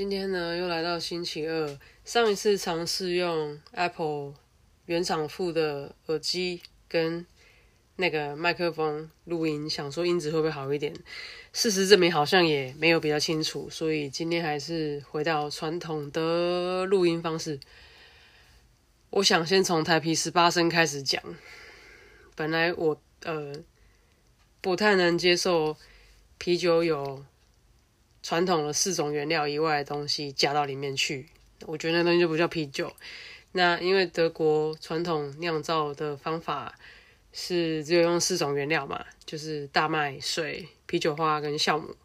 今天呢，又来到星期二。上一次尝试用 Apple 原厂附的耳机跟那个麦克风录音，想说音质会不会好一点？事实证明好像也没有比较清楚，所以今天还是回到传统的录音方式。我想先从台啤十八声开始讲。本来我呃不太能接受啤酒有。传统的四种原料以外的东西加到里面去，我觉得那东西就不叫啤酒。那因为德国传统酿造的方法是只有用四种原料嘛，就是大麦、水、啤酒花跟酵母。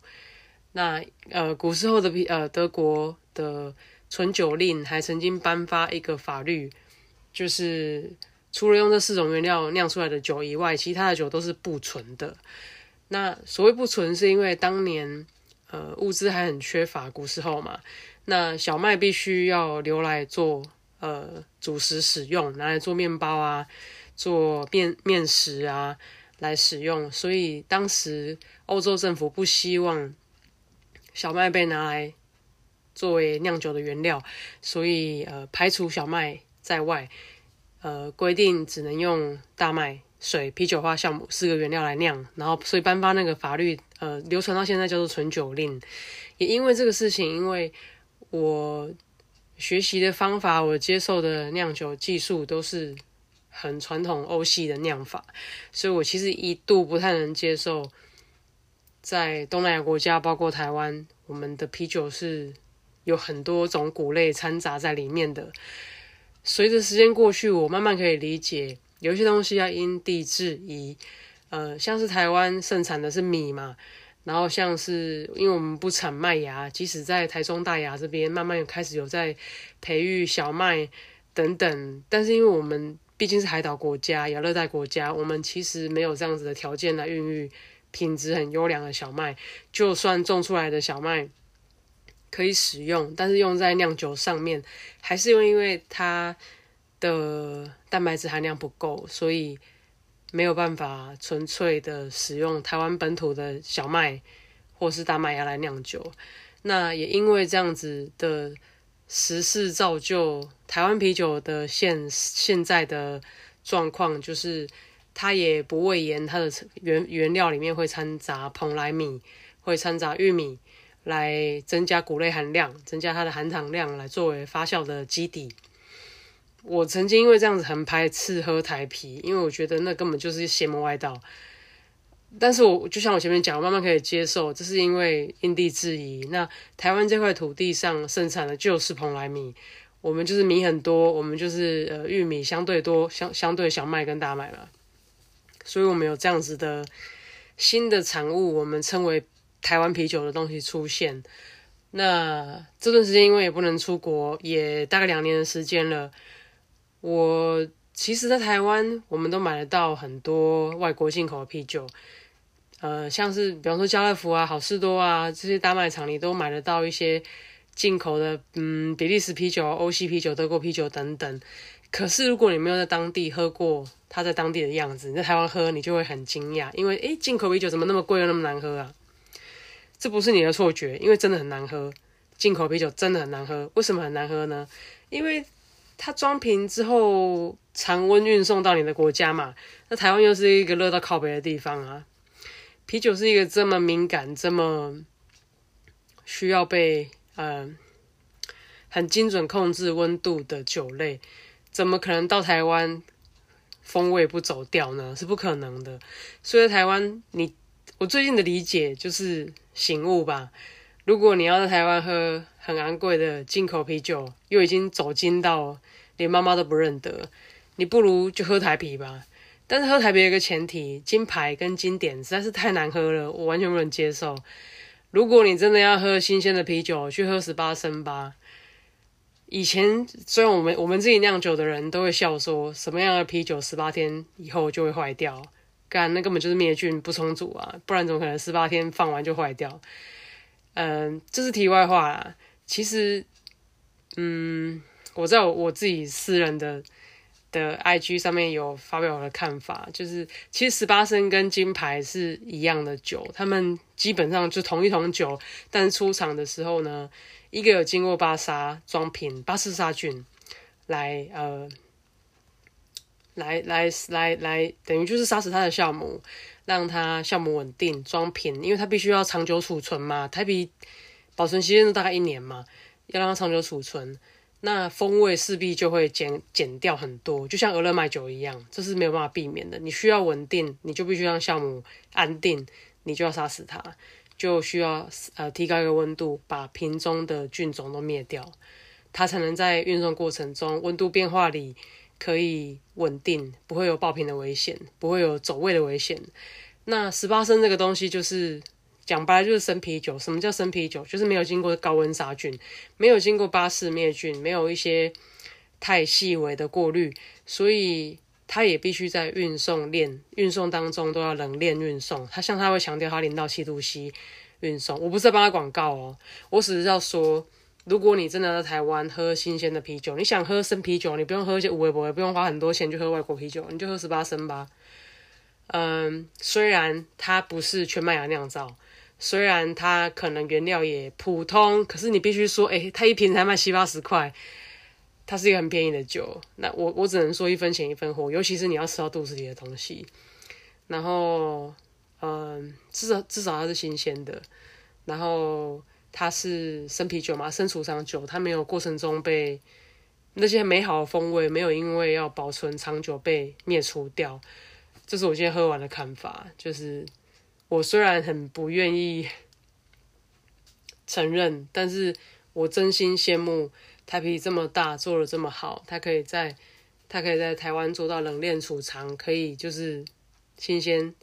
那呃，古时候的啤呃德国的纯酒令还曾经颁发一个法律，就是除了用这四种原料酿出来的酒以外，其他的酒都是不纯的。那所谓不纯，是因为当年。呃，物资还很缺乏，古时候嘛，那小麦必须要留来做呃主食使用，拿来做面包啊，做面面食啊来使用，所以当时欧洲政府不希望小麦被拿来作为酿酒的原料，所以呃排除小麦在外，呃规定只能用大麦。水、啤酒花、酵母四个原料来酿，然后所以颁发那个法律，呃，流传到现在叫做纯酒令。也因为这个事情，因为我学习的方法，我接受的酿酒技术都是很传统欧系的酿法，所以我其实一度不太能接受，在东南亚国家，包括台湾，我们的啤酒是有很多种谷类掺杂在里面的。随着时间过去，我慢慢可以理解。有些东西要因地制宜，呃，像是台湾盛产的是米嘛，然后像是因为我们不产麦芽，即使在台中大雅这边慢慢开始有在培育小麦等等，但是因为我们毕竟是海岛国家、亚热带国家，我们其实没有这样子的条件来孕育品质很优良的小麦，就算种出来的小麦可以使用，但是用在酿酒上面，还是因为它。的蛋白质含量不够，所以没有办法纯粹的使用台湾本土的小麦或是大麦芽来酿酒。那也因为这样子的时势造就，台湾啤酒的现现在的状况，就是它也不畏严，它的原原料里面会掺杂蓬莱米，会掺杂玉米，来增加谷类含量，增加它的含糖量，来作为发酵的基底。我曾经因为这样子很排斥喝台啤，因为我觉得那根本就是邪魔歪道。但是我就像我前面讲，我慢慢可以接受，这是因为因地制宜。那台湾这块土地上生产的就是蓬莱米，我们就是米很多，我们就是呃玉米相对多，相相对小麦跟大麦嘛，所以我们有这样子的新的产物，我们称为台湾啤酒的东西出现。那这段时间因为也不能出国，也大概两年的时间了。我其实，在台湾，我们都买得到很多外国进口的啤酒，呃，像是比方说家乐福啊、好事多啊这些大卖场，你都买得到一些进口的，嗯，比利时啤酒、欧系啤酒、德国啤酒等等。可是，如果你没有在当地喝过它在当地的样子，你在台湾喝，你就会很惊讶，因为诶，进口啤酒怎么那么贵又那么难喝啊？这不是你的错觉，因为真的很难喝。进口啤酒真的很难喝，为什么很难喝呢？因为它装瓶之后，常温运送到你的国家嘛？那台湾又是一个热到靠北的地方啊。啤酒是一个这么敏感、这么需要被呃很精准控制温度的酒类，怎么可能到台湾风味不走掉呢？是不可能的。所以台湾，你我最近的理解就是醒悟吧。如果你要在台湾喝很昂贵的进口啤酒，又已经走精到连妈妈都不认得，你不如就喝台啤吧。但是喝台啤有个前提，金牌跟经典实在是太难喝了，我完全不能接受。如果你真的要喝新鲜的啤酒，去喝十八升吧。以前虽然我们我们自己酿酒的人都会笑说，什么样的啤酒十八天以后就会坏掉，干那根本就是灭菌不充足啊，不然怎么可能十八天放完就坏掉？嗯，这是题外话啦。其实，嗯，我在我自己私人的的 IG 上面有发表我的看法，就是其实十八升跟金牌是一样的酒，他们基本上就同一桶酒，但出厂的时候呢。一个有经过巴沙装瓶巴氏杀菌，来呃，来来来来，等于就是杀死它的酵母，让它酵母稳定装瓶，因为它必须要长久储存嘛。台啤保存时间大概一年嘛，要让它长久储存，那风味势必就会减减掉很多，就像俄勒麦酒一样，这是没有办法避免的。你需要稳定，你就必须让酵母安定，你就要杀死它。就需要呃提高一个温度，把瓶中的菌种都灭掉，它才能在运送过程中温度变化里可以稳定，不会有爆瓶的危险，不会有走位的危险。那十八升这个东西就是讲白了就是生啤酒。什么叫生啤酒？就是没有经过高温杀菌，没有经过巴氏灭菌，没有一些太细微的过滤，所以。它也必须在运送链运送当中都要冷链运送。它像它会强调它零到七度 C 运送。我不是在帮他广告哦，我只是要说，如果你真的在台湾喝新鲜的啤酒，你想喝生啤酒，你不用喝一些五味博，也不用花很多钱去喝外国啤酒，你就喝十八升吧。嗯，虽然它不是全麦芽酿造，虽然它可能原料也普通，可是你必须说，诶，它一瓶才卖七八十块。它是一个很便宜的酒，那我我只能说一分钱一分货，尤其是你要吃到肚子里的东西。然后，嗯，至少至少它是新鲜的，然后它是生啤酒嘛，生储藏酒，它没有过程中被那些美好的风味没有因为要保存长久被灭除掉。这是我今天喝完的看法，就是我虽然很不愿意承认，但是我真心羡慕。台啤这么大，做的这么好，它可以在，它可以在台湾做到冷链储藏，可以就是新鲜，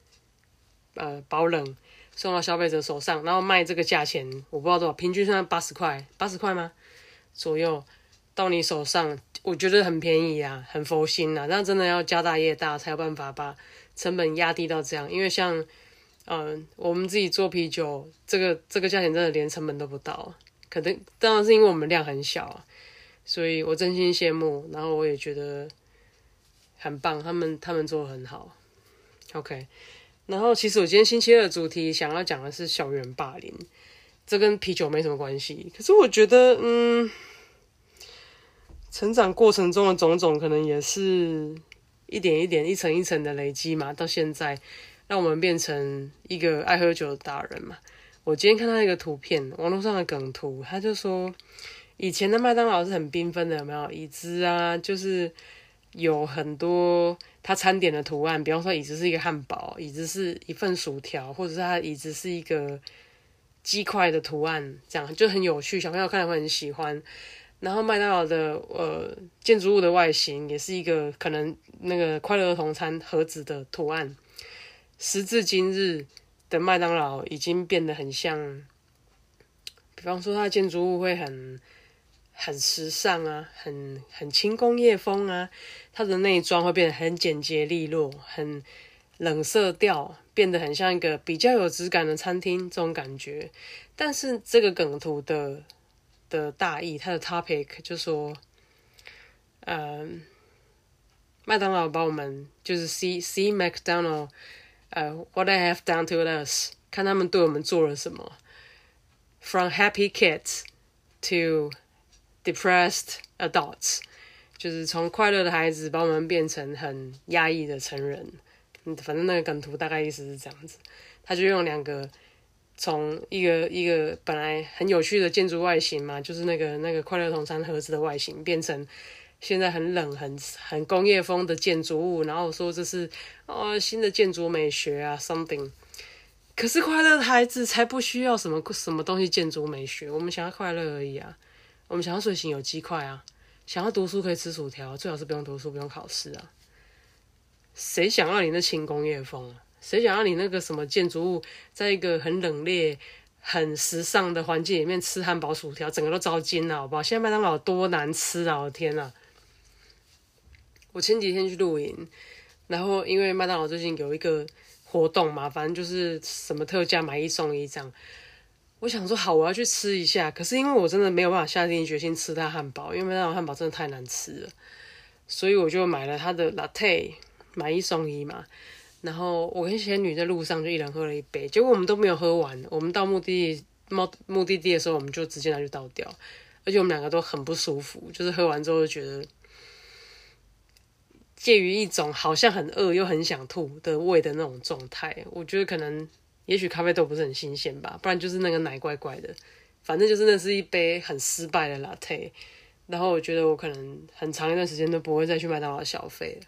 呃，保冷送到消费者手上，然后卖这个价钱，我不知道多少，平均算八十块，八十块吗？左右到你手上，我觉得很便宜啊，很佛心啊。那真的要家大业大才有办法把成本压低到这样，因为像，嗯，我们自己做啤酒，这个这个价钱真的连成本都不到，可能当然是因为我们量很小啊。所以我真心羡慕，然后我也觉得很棒，他们他们做的很好。OK，然后其实我今天星期二的主题想要讲的是校园霸凌，这跟啤酒没什么关系。可是我觉得，嗯，成长过程中的种种，可能也是一点一点、一层一层的累积嘛，到现在让我们变成一个爱喝酒的大人嘛。我今天看到一个图片，网络上的梗图，他就说。以前的麦当劳是很缤纷的，有没有椅子啊？就是有很多它餐点的图案，比方说椅子是一个汉堡，椅子是一份薯条，或者是它椅子是一个鸡块的图案，这样就很有趣，小朋友看了会很喜欢。然后麦当劳的呃建筑物的外形也是一个可能那个快乐儿童餐盒子的图案。时至今日的麦当劳已经变得很像，比方说它的建筑物会很。很时尚啊，很很轻工业风啊，它的内装会变得很简洁利落，很冷色调，变得很像一个比较有质感的餐厅这种感觉。但是这个梗图的的大意，它的 topic 就说，嗯，麦当劳把我们就是 see see McDonald，呃，what they have done to us，看他们对我们做了什么，from happy kids to Depressed adults，就是从快乐的孩子把我们变成很压抑的成人。嗯，反正那个梗图大概意思是这样子。他就用两个，从一个一个本来很有趣的建筑外形嘛，就是那个那个快乐同餐盒子的外形，变成现在很冷、很很工业风的建筑物，然后说这是哦新的建筑美学啊，something。可是快乐的孩子才不需要什么什么东西建筑美学，我们想要快乐而已啊。我们想要睡醒有鸡块啊，想要读书可以吃薯条，最好是不用读书不用考试啊。谁想要你那轻工业风？谁想要你那个什么建筑物，在一个很冷冽、很时尚的环境里面吃汉堡薯条，整个都糟心了，好不好？现在麦当劳多难吃啊！我的天呐！我前几天去露营，然后因为麦当劳最近有一个活动嘛，反正就是什么特价买一送一这样。我想说好，我要去吃一下。可是因为我真的没有办法下定决心吃它汉堡，因为麦当劳汉堡真的太难吃了，所以我就买了它的 latte，买一送一嘛。然后我跟仙女在路上就一人喝了一杯，结果我们都没有喝完。我们到目的地目目的地的时候，我们就直接拿去倒掉，而且我们两个都很不舒服，就是喝完之后就觉得介于一种好像很饿又很想吐的胃的那种状态。我觉得可能也许咖啡豆不是很新鲜吧，不然就是那个奶怪怪的。反正就是那是一杯很失败的 latte。然后我觉得我可能很长一段时间都不会再去麦当劳消费了。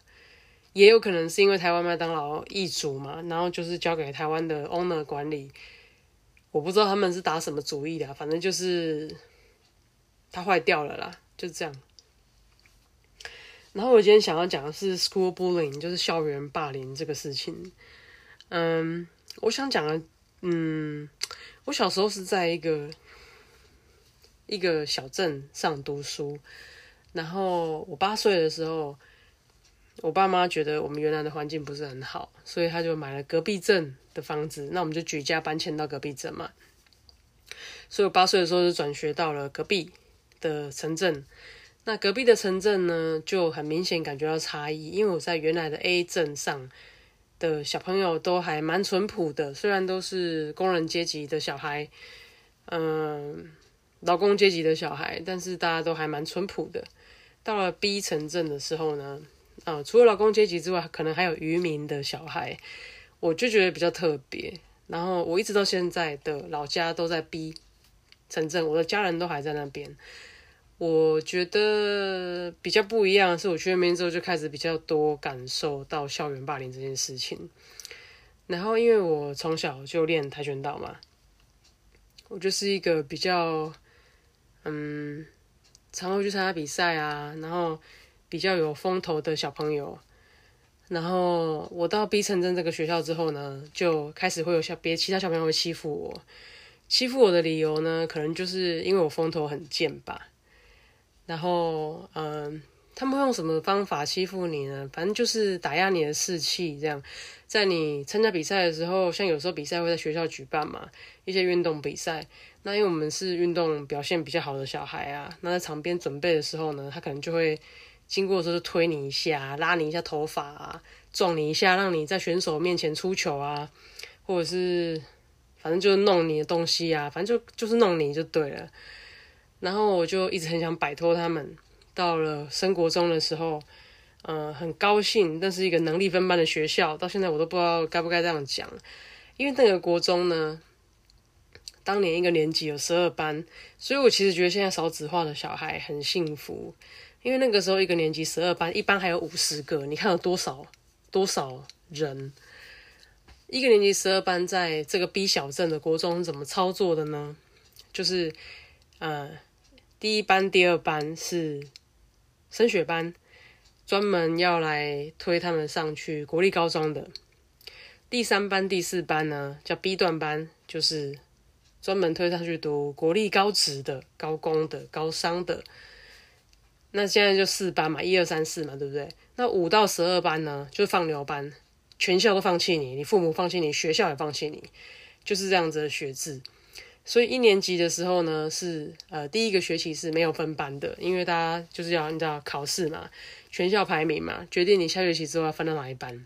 也有可能是因为台湾麦当劳易主嘛，然后就是交给台湾的 owner 管理，我不知道他们是打什么主意的，反正就是它坏掉了啦，就这样。然后我今天想要讲的是 school bullying，就是校园霸凌这个事情。嗯，我想讲的，嗯，我小时候是在一个一个小镇上读书，然后我八岁的时候。我爸妈觉得我们原来的环境不是很好，所以他就买了隔壁镇的房子。那我们就举家搬迁到隔壁镇嘛。所以我八岁的时候就转学到了隔壁的城镇。那隔壁的城镇呢，就很明显感觉到差异，因为我在原来的 A 镇上的小朋友都还蛮淳朴的，虽然都是工人阶级的小孩，嗯，劳工阶级的小孩，但是大家都还蛮淳朴的。到了 B 城镇的时候呢？啊，除了劳工阶级之外，可能还有渔民的小孩，我就觉得比较特别。然后我一直到现在的老家都在 B 城镇，我的家人都还在那边。我觉得比较不一样是，我去那边之后就开始比较多感受到校园霸凌这件事情。然后因为我从小就练跆拳道嘛，我就是一个比较嗯，常会去参加比赛啊，然后。比较有风头的小朋友，然后我到 B 城镇这个学校之后呢，就开始会有小别其他小朋友会欺负我。欺负我的理由呢，可能就是因为我风头很贱吧。然后，嗯，他们会用什么方法欺负你呢？反正就是打压你的士气，这样。在你参加比赛的时候，像有时候比赛会在学校举办嘛，一些运动比赛。那因为我们是运动表现比较好的小孩啊，那在场边准备的时候呢，他可能就会。经过的时候就推你一下，拉你一下头发啊，撞你一下，让你在选手面前出糗啊，或者是反正就是弄你的东西啊，反正就就是弄你就对了。然后我就一直很想摆脱他们。到了升国中的时候，嗯，很高兴，但是一个能力分班的学校。到现在我都不知道该不该这样讲，因为那个国中呢，当年一个年级有十二班，所以我其实觉得现在少子化的小孩很幸福。因为那个时候一个年级十二班，一班还有五十个，你看有多少多少人？一个年级十二班，在这个 B 小镇的国中怎么操作的呢？就是，呃，第一班、第二班是升学班，专门要来推他们上去国立高中的；第三班、第四班呢，叫 B 段班，就是专门推上去读国立高职的、高工的、高商的。那现在就四班嘛，一二三四嘛，对不对？那五到十二班呢，就是放牛班，全校都放弃你，你父母放弃你，学校也放弃你，就是这样子的学制。所以一年级的时候呢，是呃第一个学期是没有分班的，因为大家就是要你知道考试嘛，全校排名嘛，决定你下学期之后要分到哪一班。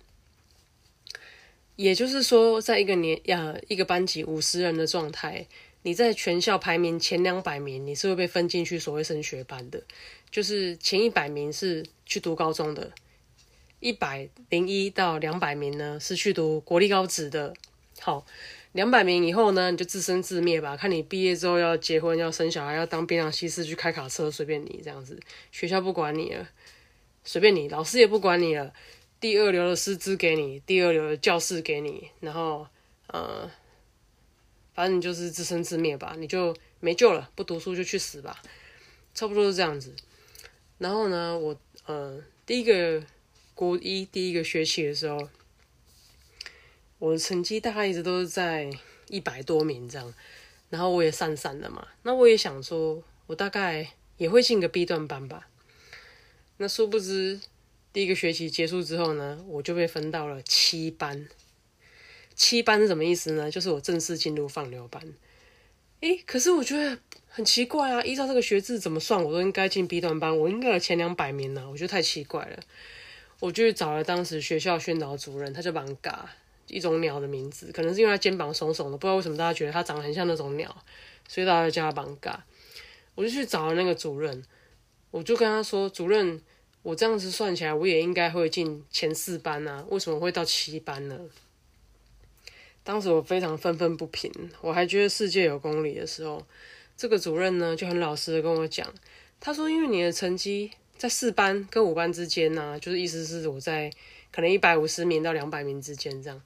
也就是说，在一个年呃一个班级五十人的状态。你在全校排名前两百名，你是会被分进去所谓升学班的，就是前一百名是去读高中的，一百零一到两百名呢是去读国立高职的。好，两百名以后呢，你就自生自灭吧，看你毕业之后要结婚、要生小孩、要当槟榔西施、去开卡车，随便你这样子，学校不管你了，随便你，老师也不管你了，第二流的师资给你，第二流的教室给你，然后呃。反正你就是自生自灭吧，你就没救了，不读书就去死吧，差不多是这样子。然后呢，我呃第一个国一第一个学期的时候，我的成绩大概一直都是在一百多名这样。然后我也散散的嘛，那我也想说，我大概也会进个 B 段班吧。那殊不知，第一个学期结束之后呢，我就被分到了七班。七班是什么意思呢？就是我正式进入放牛班。诶，可是我觉得很奇怪啊！依照这个学制怎么算，我都应该进 B 段班，我应该有前两百名呢。我觉得太奇怪了。我就找了当时学校宣导主任，他叫芒嘎，一种鸟的名字，可能是因为他肩膀耸耸的，不知道为什么大家觉得他长得很像那种鸟，所以大家叫他芒嘎。我就去找了那个主任，我就跟他说：“主任，我这样子算起来，我也应该会进前四班啊，为什么会到七班呢？”当时我非常愤愤不平，我还觉得世界有公理的时候，这个主任呢就很老实的跟我讲，他说：“因为你的成绩在四班跟五班之间呢，就是意思是我在可能一百五十名到两百名之间这样，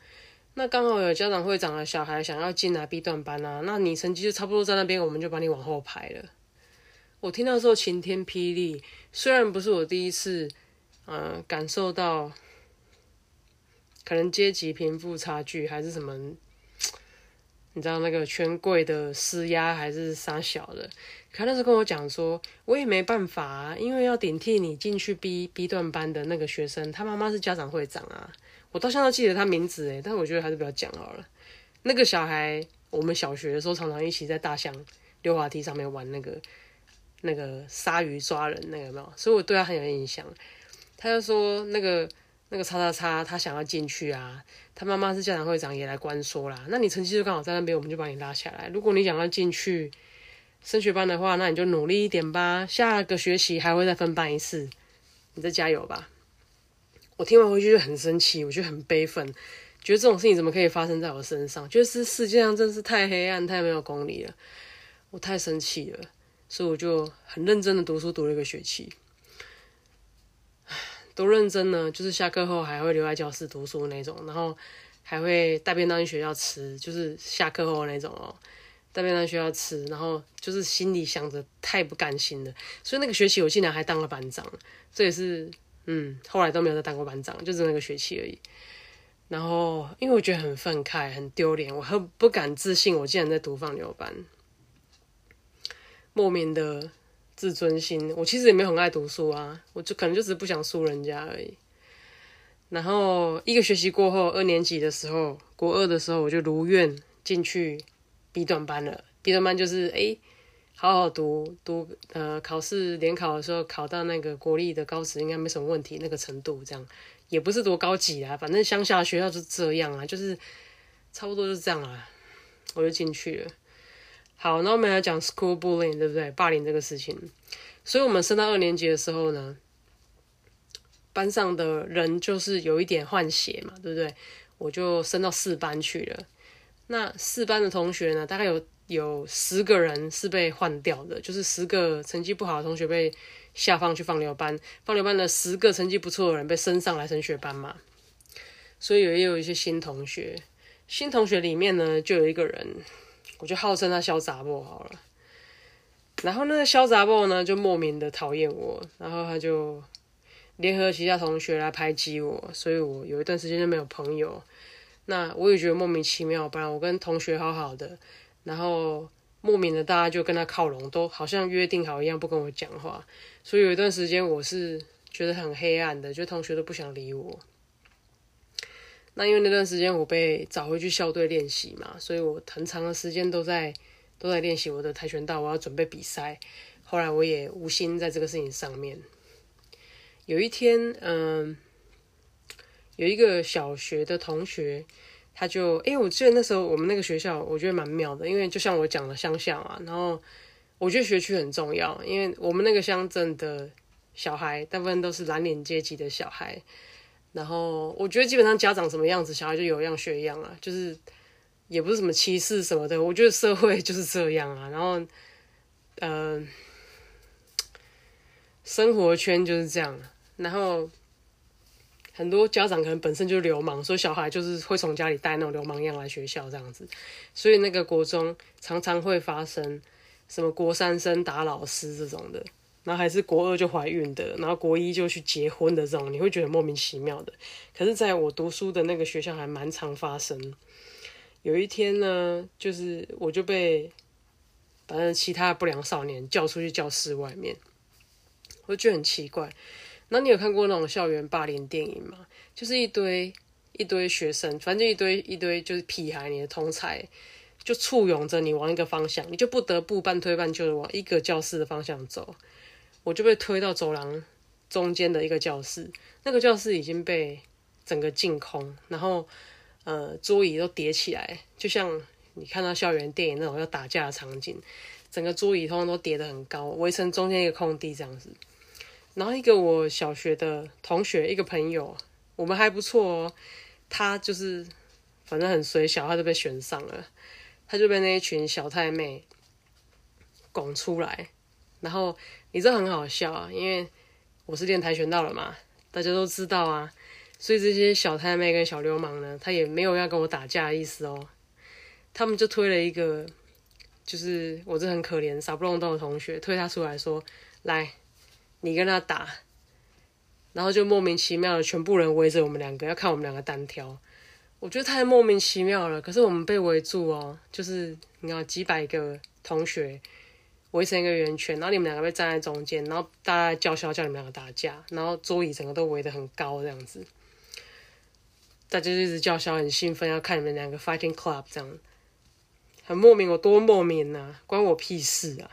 那刚好有家长会长的小孩想要进来 B 段班啊，那你成绩就差不多在那边，我们就把你往后排了。”我听到时候晴天霹雳，虽然不是我第一次，呃，感受到。可能阶级贫富差距还是什么，你知道那个权贵的施压还是啥小的？可那时候跟我讲说，我也没办法，因为要顶替你进去 B B 段班的那个学生，他妈妈是家长会长啊。我到现在记得他名字诶，但我觉得还是不要讲好了。那个小孩，我们小学的时候常常一起在大象溜滑梯上面玩那个那个鲨鱼抓人那个没有，所以我对他很有印象。他就说那个。那个叉叉叉，他想要进去啊，他妈妈是家长会长，也来关说啦。那你成绩就刚好在那边，我们就把你拉下来。如果你想要进去升学班的话，那你就努力一点吧。下个学期还会再分班一次，你再加油吧。我听完回去就很生气，我就很悲愤，觉得这种事情怎么可以发生在我身上？觉得是世界上真是太黑暗、太没有公理了。我太生气了，所以我就很认真的读书，读了一个学期。唉多认真呢，就是下课后还会留在教室读书那种，然后还会带便当去学校吃，就是下课后那种哦，带便当学校吃，然后就是心里想着太不甘心了，所以那个学期我竟然还当了班长，这也是嗯，后来都没有再当过班长，就是那个学期而已。然后因为我觉得很愤慨、很丢脸，我很不敢自信，我竟然在读放牛班，莫名的。自尊心，我其实也没有很爱读书啊，我就可能就是不想输人家而已。然后一个学期过后，二年级的时候，国二的时候，我就如愿进去 B 段班了。B 段班就是哎，好好读读，呃，考试联考的时候考到那个国立的高职，应该没什么问题，那个程度这样，也不是多高级啊，反正乡下学校就这样啊，就是差不多就是这样啊，我就进去了。好，那我们来讲 school bullying，对不对？霸凌这个事情。所以，我们升到二年级的时候呢，班上的人就是有一点换血嘛，对不对？我就升到四班去了。那四班的同学呢，大概有有十个人是被换掉的，就是十个成绩不好的同学被下放去放牛班，放牛班的十个成绩不错的人被升上来升学班嘛。所以也有一些新同学，新同学里面呢，就有一个人。我就号称他潇洒不好了，然后那个潇洒不呢，就莫名的讨厌我，然后他就联合其他同学来排挤我，所以我有一段时间就没有朋友。那我也觉得莫名其妙，不然我跟同学好好的，然后莫名的大家就跟他靠拢，都好像约定好一样不跟我讲话，所以有一段时间我是觉得很黑暗的，就同学都不想理我。那因为那段时间我被找回去校队练习嘛，所以我很长的时间都在都在练习我的跆拳道，我要准备比赛。后来我也无心在这个事情上面。有一天，嗯，有一个小学的同学，他就，哎，我记得那时候我们那个学校，我觉得蛮妙的，因为就像我讲的乡下嘛，然后我觉得学区很重要，因为我们那个乡镇的小孩大部分都是蓝领阶级的小孩。然后我觉得基本上家长什么样子，小孩就有样学样啊，就是也不是什么歧视什么的。我觉得社会就是 这样啊。然后，嗯，生活圈就是这样。然后很多家长可能本身就流氓，所以小孩就是会从家里带那种流氓样来学校这样子。所以那个国中常常会发生什么国三生打老师这种的。然后还是国二就怀孕的，然后国一就去结婚的这种，你会觉得莫名其妙的。可是，在我读书的那个学校还蛮常发生。有一天呢，就是我就被反正其他的不良少年叫出去教室外面，我觉得很奇怪。那你有看过那种校园霸凌电影吗？就是一堆一堆学生，反正一堆一堆就是屁孩，你的同才就簇拥着你往一个方向，你就不得不半推半就的往一个教室的方向走。我就被推到走廊中间的一个教室，那个教室已经被整个净空，然后呃桌椅都叠起来，就像你看到校园电影那种要打架的场景，整个桌椅通通都叠得很高，围成中间一个空地这样子。然后一个我小学的同学，一个朋友，我们还不错哦。他就是反正很水小，他就被选上了，他就被那一群小太妹拱出来。然后你这很好笑啊，因为我是练跆拳道了嘛，大家都知道啊。所以这些小太妹跟小流氓呢，他也没有要跟我打架的意思哦。他们就推了一个，就是我这很可怜傻不隆咚的同学，推他出来说：“来。”你跟他打，然后就莫名其妙的全部人围着我们两个，要看我们两个单挑。我觉得太莫名其妙了。可是我们被围住哦，就是你看几百个同学围成一个圆圈，然后你们两个被站在中间，然后大家叫嚣叫你们两个打架，然后桌椅整个都围得很高这样子，大家就一直叫嚣，很兴奋要看你们两个 fighting club 这样，很莫名，我多莫名呐，关我屁事啊！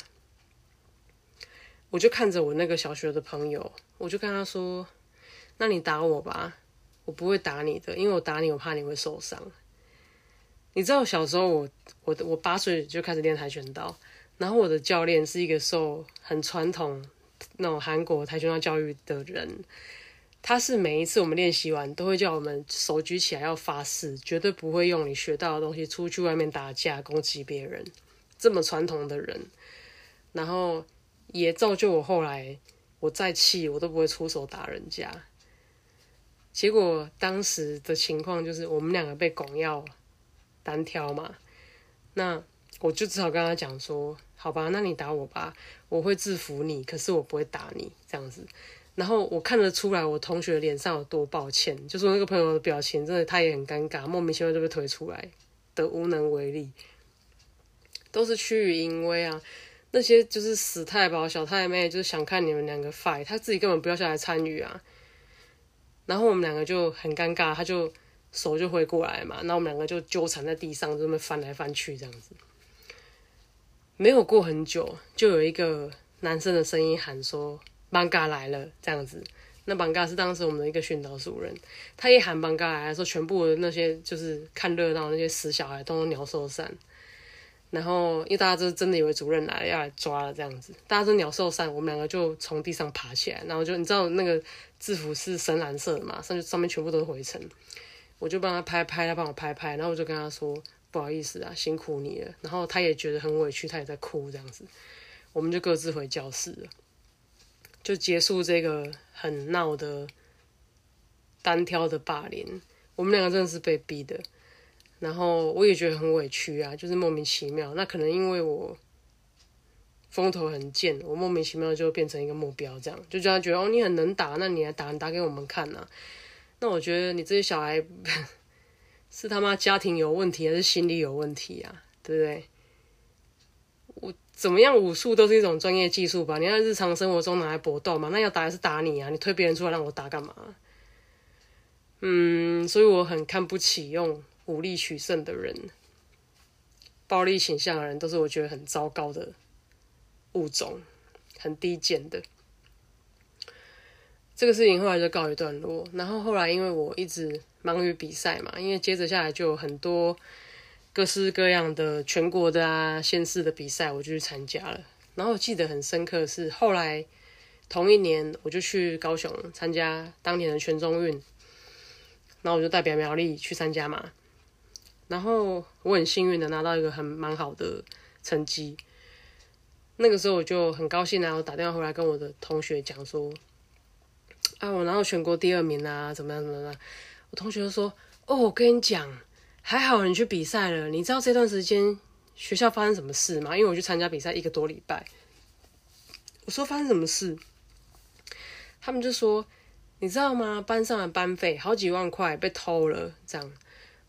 我就看着我那个小学的朋友，我就跟他说：“那你打我吧，我不会打你的，因为我打你，我怕你会受伤。”你知道小时候我我我八岁就开始练跆拳道，然后我的教练是一个受很传统那种韩国跆拳道教育的人，他是每一次我们练习完都会叫我们手举起来要发誓，绝对不会用你学到的东西出去外面打架攻击别人，这么传统的人，然后。也造就我后来，我再气我都不会出手打人家。结果当时的情况就是我们两个被拱要单挑嘛，那我就只好跟他讲说：“好吧，那你打我吧，我会制服你，可是我不会打你这样子。”然后我看得出来我同学脸上有多抱歉，就说那个朋友的表情真的他也很尴尬，莫名其妙就被推出来的无能为力，都是趋于淫威啊。那些就是死太保、小太妹，就是想看你们两个 fight，他自己根本不要下来参与啊。然后我们两个就很尴尬，他就手就挥过来嘛，然后我们两个就纠缠在地上，这么翻来翻去这样子。没有过很久，就有一个男生的声音喊说：“邦嘎来了！”这样子。那邦嘎是当时我们的一个训导主任，他一喊邦嘎来的时候，全部的那些就是看热闹那些死小孩，都鸟兽散。然后，因为大家都真的以为主任来了要来抓了这样子，大家都鸟兽散，我们两个就从地上爬起来，然后就你知道那个制服是深蓝色的嘛，上去上面全部都是灰尘，我就帮他拍拍，他帮我拍拍，然后我就跟他说不好意思啊，辛苦你了，然后他也觉得很委屈，他也在哭这样子，我们就各自回教室了，就结束这个很闹的单挑的霸凌，我们两个真的是被逼的。然后我也觉得很委屈啊，就是莫名其妙。那可能因为我风头很贱，我莫名其妙就变成一个目标，这样就叫他觉得哦，你很能打，那你来打，打给我们看呐。那我觉得你这些小孩 是他妈家庭有问题，还是心理有问题啊？对不对？我怎么样武术都是一种专业技术吧？你在日常生活中拿来搏斗嘛？那要打还是打你啊？你推别人出来让我打干嘛？嗯，所以我很看不起用。武力取胜的人，暴力倾向的人，都是我觉得很糟糕的物种，很低贱的。这个事情后来就告一段落。然后后来，因为我一直忙于比赛嘛，因为接着下来就有很多各式各样的全国的啊、县市的比赛，我就去参加了。然后记得很深刻是，后来同一年，我就去高雄参加当年的全中运，然后我就代表苗栗去参加嘛。然后我很幸运的拿到一个很蛮好的成绩，那个时候我就很高兴然后打电话回来跟我的同学讲说，啊，我拿到全国第二名啊，怎么样怎么样？我同学就说，哦，我跟你讲，还好你去比赛了，你知道这段时间学校发生什么事吗？因为我去参加比赛一个多礼拜，我说发生什么事？他们就说，你知道吗？班上的班费好几万块被偷了，这样。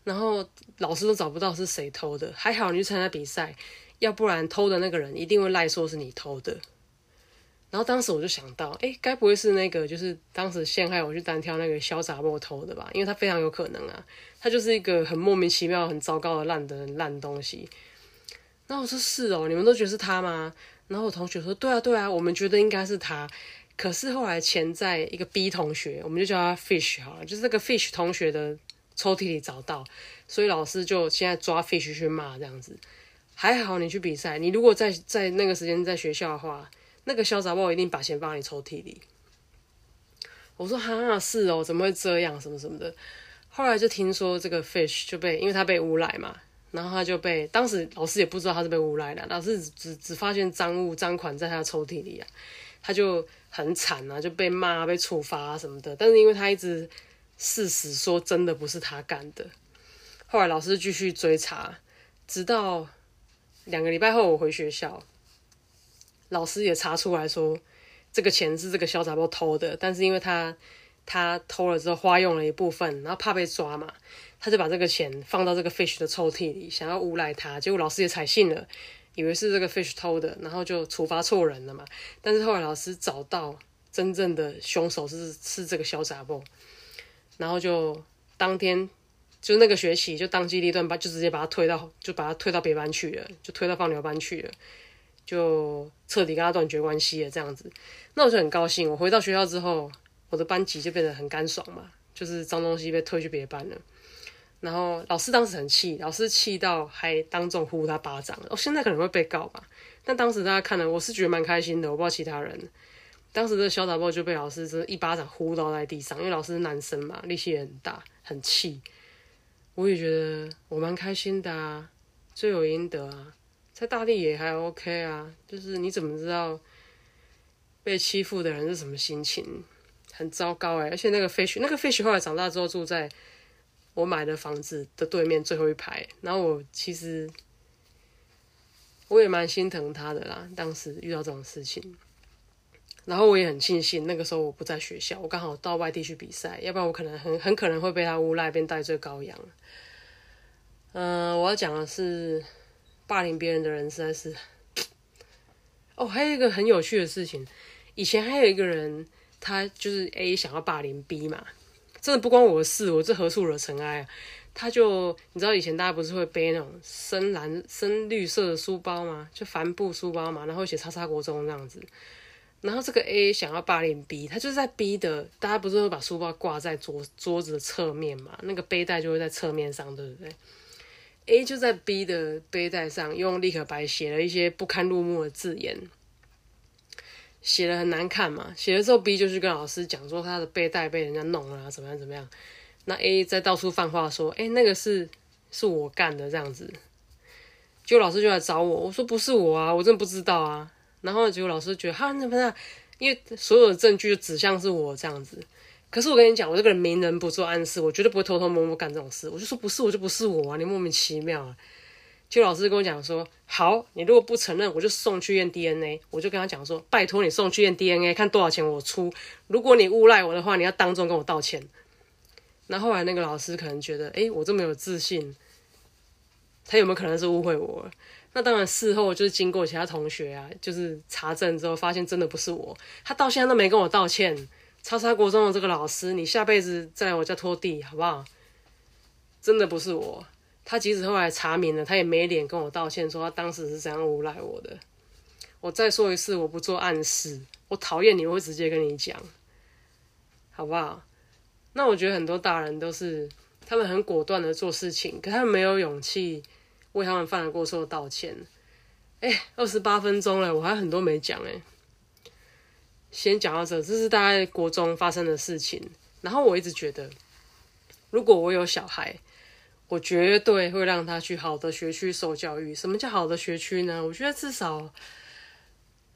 然后老师都找不到是谁偷的，还好你去参加比赛，要不然偷的那个人一定会赖说是你偷的。然后当时我就想到，哎，该不会是那个就是当时陷害我去单挑那个潇洒波偷的吧？因为他非常有可能啊，他就是一个很莫名其妙、很糟糕的烂的烂东西。然后我说是哦，你们都觉得是他吗？然后我同学说，对啊，对啊，我们觉得应该是他。可是后来潜在一个 B 同学，我们就叫他 Fish 好了，就是这个 Fish 同学的抽屉里找到，所以老师就现在抓 Fish 去骂这样子。还好你去比赛，你如果在在那个时间在学校的话。那个小杂包一定把钱放你抽屉里。我说哈是哦，怎么会这样？什么什么的。后来就听说这个 fish 就被，因为他被诬赖嘛，然后他就被，当时老师也不知道他是被诬赖的，老师只只发现赃物赃款在他的抽屉里啊，他就很惨啊，就被骂、被处罚什么的。但是因为他一直事实说真的不是他干的，后来老师继续追查，直到两个礼拜后我回学校。老师也查出来说，这个钱是这个小杂包偷的，但是因为他他偷了之后花用了一部分，然后怕被抓嘛，他就把这个钱放到这个 fish 的抽屉里，想要诬赖他，结果老师也采信了，以为是这个 fish 偷的，然后就处罚错人了嘛。但是后来老师找到真正的凶手是是这个小杂包，然后就当天就那个学期就当机立断把就直接把他推到就把他推到别班去了，就推到放牛班去了。就彻底跟他断绝关系了，这样子，那我就很高兴。我回到学校之后，我的班级就变得很干爽嘛，就是脏东西被推去别班了。然后老师当时很气，老师气到还当众呼他巴掌。哦，现在可能会被告吧，但当时大家看了，我是觉得蛮开心的。我不知道其他人，当时的小打包就被老师这一巴掌呼倒在地上，因为老师是男生嘛，力气也很大，很气。我也觉得我蛮开心的啊，罪有应得啊。在大地也还 OK 啊，就是你怎么知道被欺负的人是什么心情？很糟糕哎！而且那个 fish，那个 fish 后来长大之后住在我买的房子的对面最后一排。然后我其实我也蛮心疼他的啦，当时遇到这种事情。然后我也很庆幸那个时候我不在学校，我刚好到外地去比赛，要不然我可能很很可能会被他诬赖，变戴罪羔羊。嗯，我要讲的是。霸凌别人的人实在是，哦，还有一个很有趣的事情，以前还有一个人，他就是 A 想要霸凌 B 嘛，真的不关我的事，我这何处惹尘埃啊？他就你知道以前大家不是会背那种深蓝、深绿色的书包吗？就帆布书包嘛，然后写“叉叉国中”这样子。然后这个 A 想要霸凌 B，他就是在 B 的，大家不是会把书包挂在桌桌子的侧面嘛？那个背带就会在侧面上，对不对？A 就在 B 的背带上用立可白写了一些不堪入目的字眼，写的很难看嘛。写了之后，B 就去跟老师讲说他的背带被人家弄了，怎么样怎么样。那 A 在到处放话说：“哎，那个是是我干的这样子。”就老师就来找我，我说：“不是我啊，我真的不知道啊。”然后结果老师觉得哈，那不是，因为所有的证据就指向是我这样子。可是我跟你讲，我这个人明人不做暗事，我绝对不会偷偷摸摸干这种事。我就说不是我就不是我啊，你莫名其妙啊！就老师跟我讲说，好，你如果不承认，我就送去验 DNA。我就跟他讲说，拜托你送去验 DNA，看多少钱我出。如果你诬赖我的话，你要当众跟我道歉。那后来那个老师可能觉得，哎，我这么有自信，他有没有可能是误会我？那当然事后就是经过其他同学啊，就是查证之后发现真的不是我，他到现在都没跟我道歉。叉叉国中的这个老师，你下辈子再来我家拖地好不好？真的不是我，他即使后来查明了，他也没脸跟我道歉，说他当时是怎样诬赖我的。我再说一次，我不做暗示，我讨厌你，我会直接跟你讲，好不好？那我觉得很多大人都是，他们很果断的做事情，可他们没有勇气为他们犯了过错道歉。哎，二十八分钟了，我还很多没讲哎。先讲到这，这是大概国中发生的事情。然后我一直觉得，如果我有小孩，我绝对会让他去好的学区受教育。什么叫好的学区呢？我觉得至少，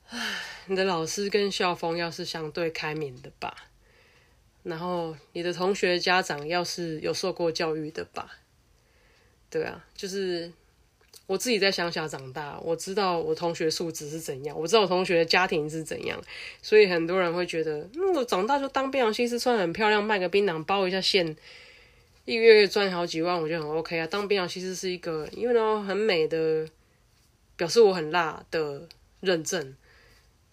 唉，你的老师跟校风要是相对开明的吧，然后你的同学家长要是有受过教育的吧，对啊，就是。我自己在乡下长大，我知道我同学素质是怎样，我知道我同学的家庭是怎样，所以很多人会觉得，嗯，我长大就当槟榔西施，穿很漂亮，卖个槟榔包一下线，一个月赚好几万，我觉得很 OK 啊。当槟榔西施是一个，因为呢很美的表示我很辣的认证。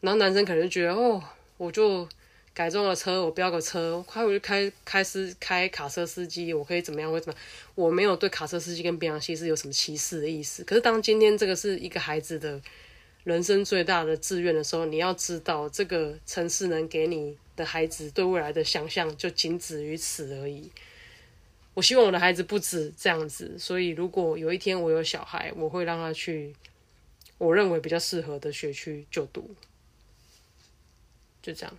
然后男生可能就觉得哦，我就改装了车，我飙个车，快我就开开司开卡车司机，我可以怎么样？为什么？我没有对卡车司机跟边洋西是有什么歧视的意思。可是当今天这个是一个孩子的人生最大的志愿的时候，你要知道，这个城市能给你的孩子对未来的想象就仅止于此而已。我希望我的孩子不止这样子，所以如果有一天我有小孩，我会让他去我认为比较适合的学区就读。就这样。